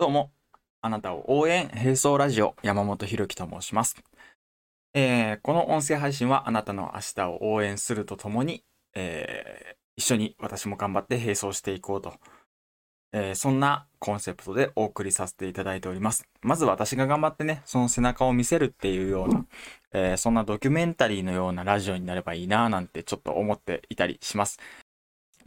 どうも、あなたを応援、並走ラジオ、山本博樹と申します。えーこの音声配信はあなたの明日を応援するとともに、えー一緒に私も頑張って並走していこうと、えーそんなコンセプトでお送りさせていただいております。まず私が頑張ってね、その背中を見せるっていうような、えーそんなドキュメンタリーのようなラジオになればいいなぁなんてちょっと思っていたりします。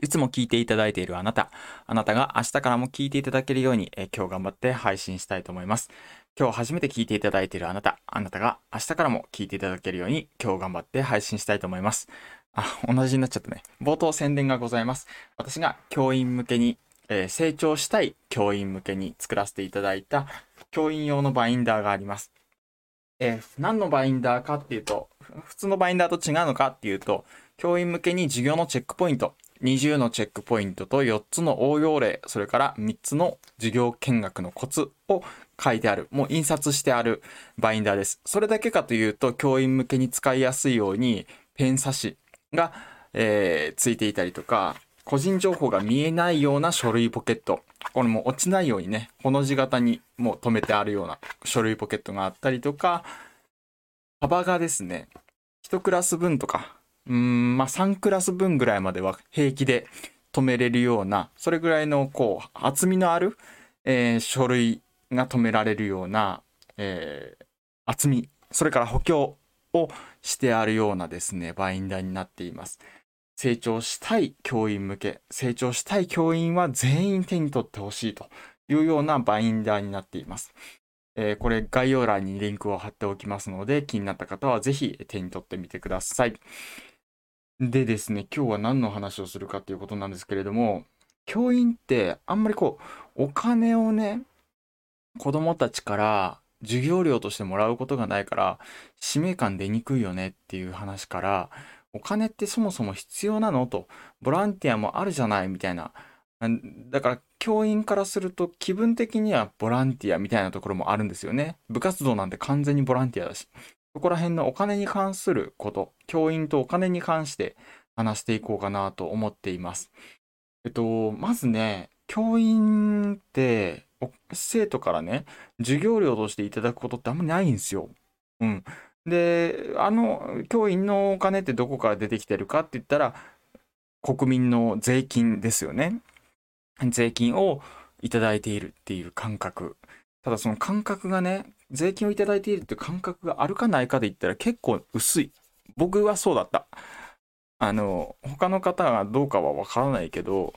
いつも聞いていただいているあなた、あなたが明日からも聞いていただけるように、え今日頑張って配信したいと思います。今日初めて聞いていただいているあなた、あなたが明日からも聞いていただけるように、今日頑張って配信したいと思います。あ、同じになっちゃったね。冒頭宣伝がございます。私が教員向けに、えー成長したい教員向けに作らせていただいた教員用のバインダーがあります。えー何のバインダーかっていうと、普通のバインダーと違うのかっていうと、教員向けに授業のチェックポイント、20のチェックポイントと4つの応用例、それから3つの授業見学のコツを書いてある、もう印刷してあるバインダーです。それだけかというと、教員向けに使いやすいように、ペン差しが、えーついていたりとか、個人情報が見えないような書類ポケット。これも落ちないようにね、この字型にもう止めてあるような書類ポケットがあったりとか、幅がですね、1クラス分とか、うん、まあ3クラス分ぐらいまでは平気で止めれるような、それぐらいのこう、厚みのある、えー書類が止められるような、えー厚み、それから補強をしてあるようなですね、バインダーになっています。成長したい教員向け、成長したい教員は全員手に取ってほしいというようなバインダーになっています。えーこれ概要欄にリンクを貼っておきますので、気になった方はぜひ手に取ってみてください。でですね、今日は何の話をするかということなんですけれども、教員ってあんまりこう、お金をね、子供たちから授業料としてもらうことがないから、使命感出にくいよねっていう話から、お金ってそもそも必要なのと、ボランティアもあるじゃないみたいな。だから、教員からすると気分的にはボランティアみたいなところもあるんですよね。部活動なんて完全にボランティアだし。そこら辺のお金に関すること、教員とお金に関して話していこうかなと思っています。えっと、まずね、教員って、生徒からね、授業料としていただくことってあんまりないんですよ。うん。で、あの、教員のお金ってどこから出てきてるかって言ったら、国民の税金ですよね。税金をいただいているっていう感覚。ただその感覚がね、税金をいただいているって感覚があるかないかで言ったら結構薄い。僕はそうだった。あの、他の方がどうかはわからないけど、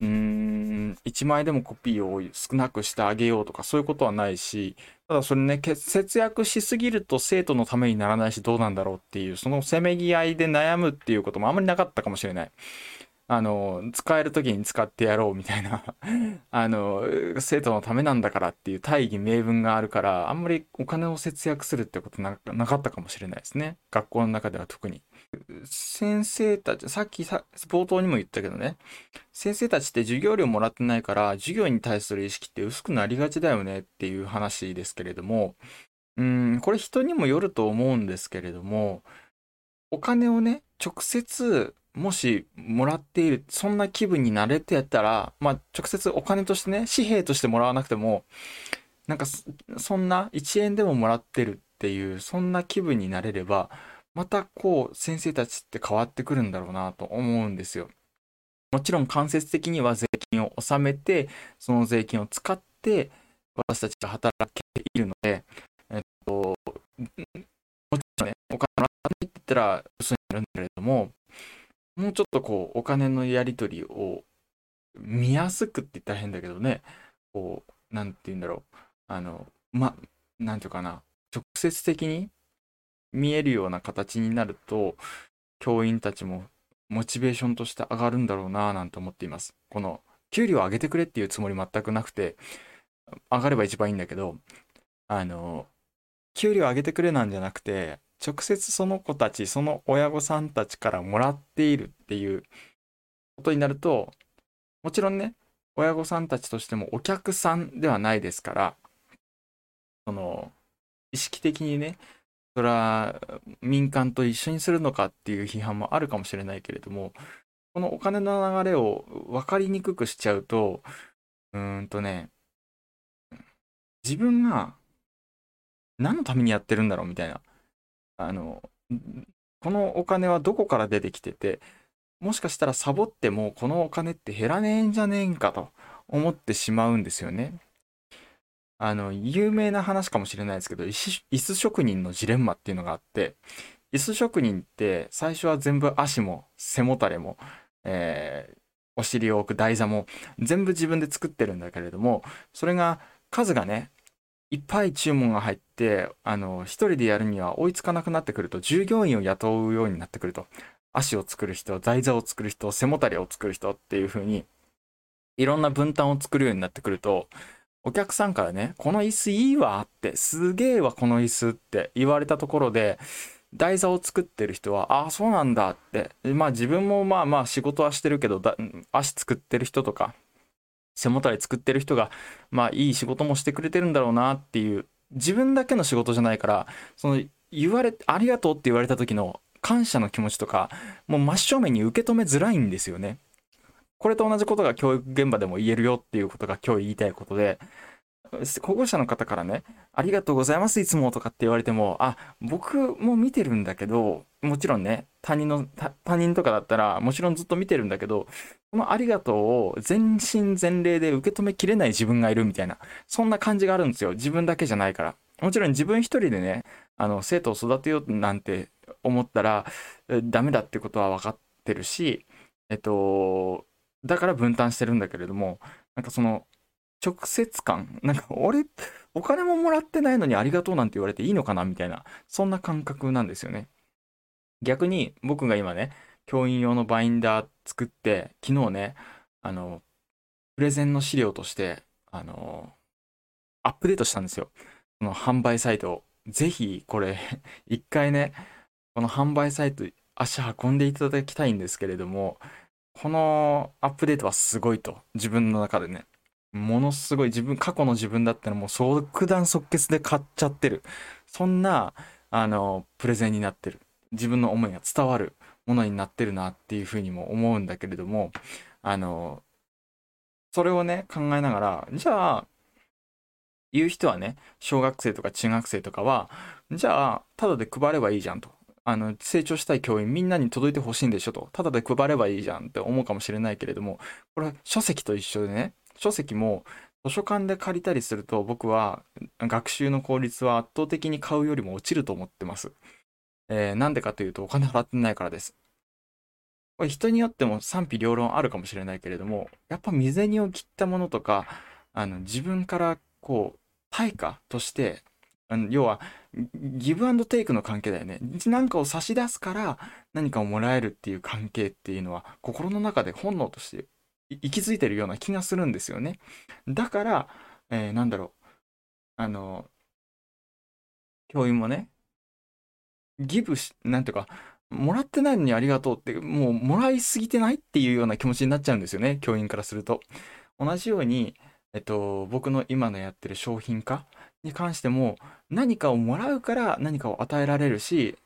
うーん、1枚でもコピーを少なくしてあげようとかそういうことはないし、ただそれね、節約しすぎると生徒のためにならないしどうなんだろうっていう、そのせめぎ合いで悩むっていうこともあんまりなかったかもしれない。あの、使える時に使ってやろうみたいな、あの、生徒のためなんだからっていう大義名分があるから、あんまりお金を節約するってことなかったかもしれないですね。学校の中では特に。先生たち、さっきさ、冒頭にも言ったけどね、先生たちって授業料もらってないから、授業に対する意識って薄くなりがちだよねっていう話ですけれども、うん、これ人にもよると思うんですけれども、お金をね、直接、もしもらっている、そんな気分になれてやったら、まあ、直接お金としてね、紙幣としてもらわなくても、なんかそ、んな1円でももらってるっていう、そんな気分になれれば、またこう、先生たちって変わってくるんだろうなと思うんですよ。もちろん間接的には税金を納めて、その税金を使って、私たちが働けているので、えっと、もちろんね、お金もらっていって言ったら嘘になるんだけれども、もうちょっとこう、お金のやり取りを見やすくって言ったら変だけどね、こう、なんて言うんだろう。あの、ま、なんていうかな、直接的に見えるような形になると、教員たちもモチベーションとして上がるんだろうなぁなんて思っています。この、給料を上げてくれっていうつもり全くなくて、上がれば一番いいんだけど、あの、給料上げてくれなんじゃなくて、直接その子たち、その親御さんたちからもらっているっていうことになると、もちろんね、親御さんたちとしてもお客さんではないですから、その、意識的にね、それは民間と一緒にするのかっていう批判もあるかもしれないけれども、このお金の流れを分かりにくくしちゃうと、うーんとね、自分が何のためにやってるんだろうみたいな。あの、このお金はどこから出てきてて、もしかしたらサボってもこのお金って減らねえんじゃねえんかと思ってしまうんですよね。あの、有名な話かもしれないですけど、椅子職人のジレンマっていうのがあって、椅子職人って最初は全部足も背もたれも、えー、お尻を置く台座も全部自分で作ってるんだけれども、それが数がね、いっぱい注文が入って、あの、一人でやるには追いつかなくなってくると、従業員を雇うようになってくると。足を作る人、台座を作る人、背もたれを作る人っていう風に、いろんな分担を作るようになってくると、お客さんからね、この椅子いいわって、すげえわ、この椅子って言われたところで、台座を作ってる人は、ああ、そうなんだって。まあ自分もまあまあ仕事はしてるけど、足作ってる人とか、背もたれ作ってる人が、まあいい仕事もしてくれてるんだろうなっていう、自分だけの仕事じゃないから、その言われ、ありがとうって言われた時の感謝の気持ちとか、もう真正面に受け止めづらいんですよね。これと同じことが教育現場でも言えるよっていうことが今日言いたいことで、保護者の方からね、ありがとうございます、いつもとかって言われても、あ、僕も見てるんだけど、もちろんね、他人の、他人とかだったら、もちろんずっと見てるんだけど、このありがとうを全身全霊で受け止めきれない自分がいるみたいな、そんな感じがあるんですよ。自分だけじゃないから。もちろん自分一人でね、あの、生徒を育てようなんて思ったら、ダメだってことは分かってるし、えっと、だから分担してるんだけれども、なんかその、直接感、なんか俺、お金ももらってないのにありがとうなんて言われていいのかなみたいな、そんな感覚なんですよね。逆に僕が今ね、教員用のバインダー作って、昨日ね、あの、プレゼンの資料として、あの、アップデートしたんですよ。この販売サイトを。ぜひ、これ、一回ね、この販売サイト、足運んでいただきたいんですけれども、このアップデートはすごいと、自分の中でね。ものすごい自分、過去の自分だったらもう即断即決で買っちゃってる。そんな、あの、プレゼンになってる。自分の思いが伝わるものになってるなっていうふうにも思うんだけれども、あの、それをね、考えながら、じゃあ、言う人はね、小学生とか中学生とかは、じゃあ、ただで配ればいいじゃんと。あの、成長したい教員みんなに届いてほしいんでしょと。ただで配ればいいじゃんって思うかもしれないけれども、これ書籍と一緒でね、書籍も図書館で借りたりすると僕は学習の効率は圧倒的に買うよりも落ちると思ってます。えー、なんでかというとお金払ってないからです。これ人によっても賛否両論あるかもしれないけれども、やっぱ未銭を切ったものとか、あの自分からこう対価としてあの要はギブアンドテイクの関係だよね。何かを差し出すから何かをもらえるっていう関係っていうのは心の中で本能として息づいてるような気がするんですよね。だから、えー、なんだろう。あの、教員もね、ギブし、なんていうか、もらってないのにありがとうって、もうもらいすぎてないっていうような気持ちになっちゃうんですよね、教員からすると。同じように、えっと、僕の今のやってる商品化に関しても、何かをもらうから何かを与えられるし、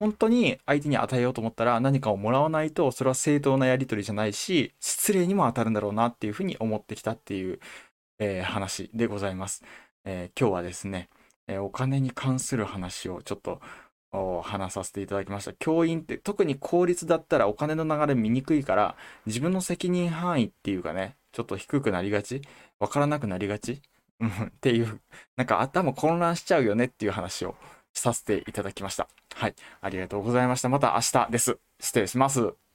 本当に相手に与えようと思ったら何かをもらわないとそれは正当なやり取りじゃないし失礼にも当たるんだろうなっていうふうに思ってきたっていう、えー、話でございます、えー、今日はですね、えー、お金に関する話をちょっと話させていただきました教員って特に公立だったらお金の流れ見にくいから自分の責任範囲っていうかねちょっと低くなりがちわからなくなりがちっていうなんか頭混乱しちゃうよねっていう話をさせていただきました。はい。ありがとうございました。また明日です。失礼します。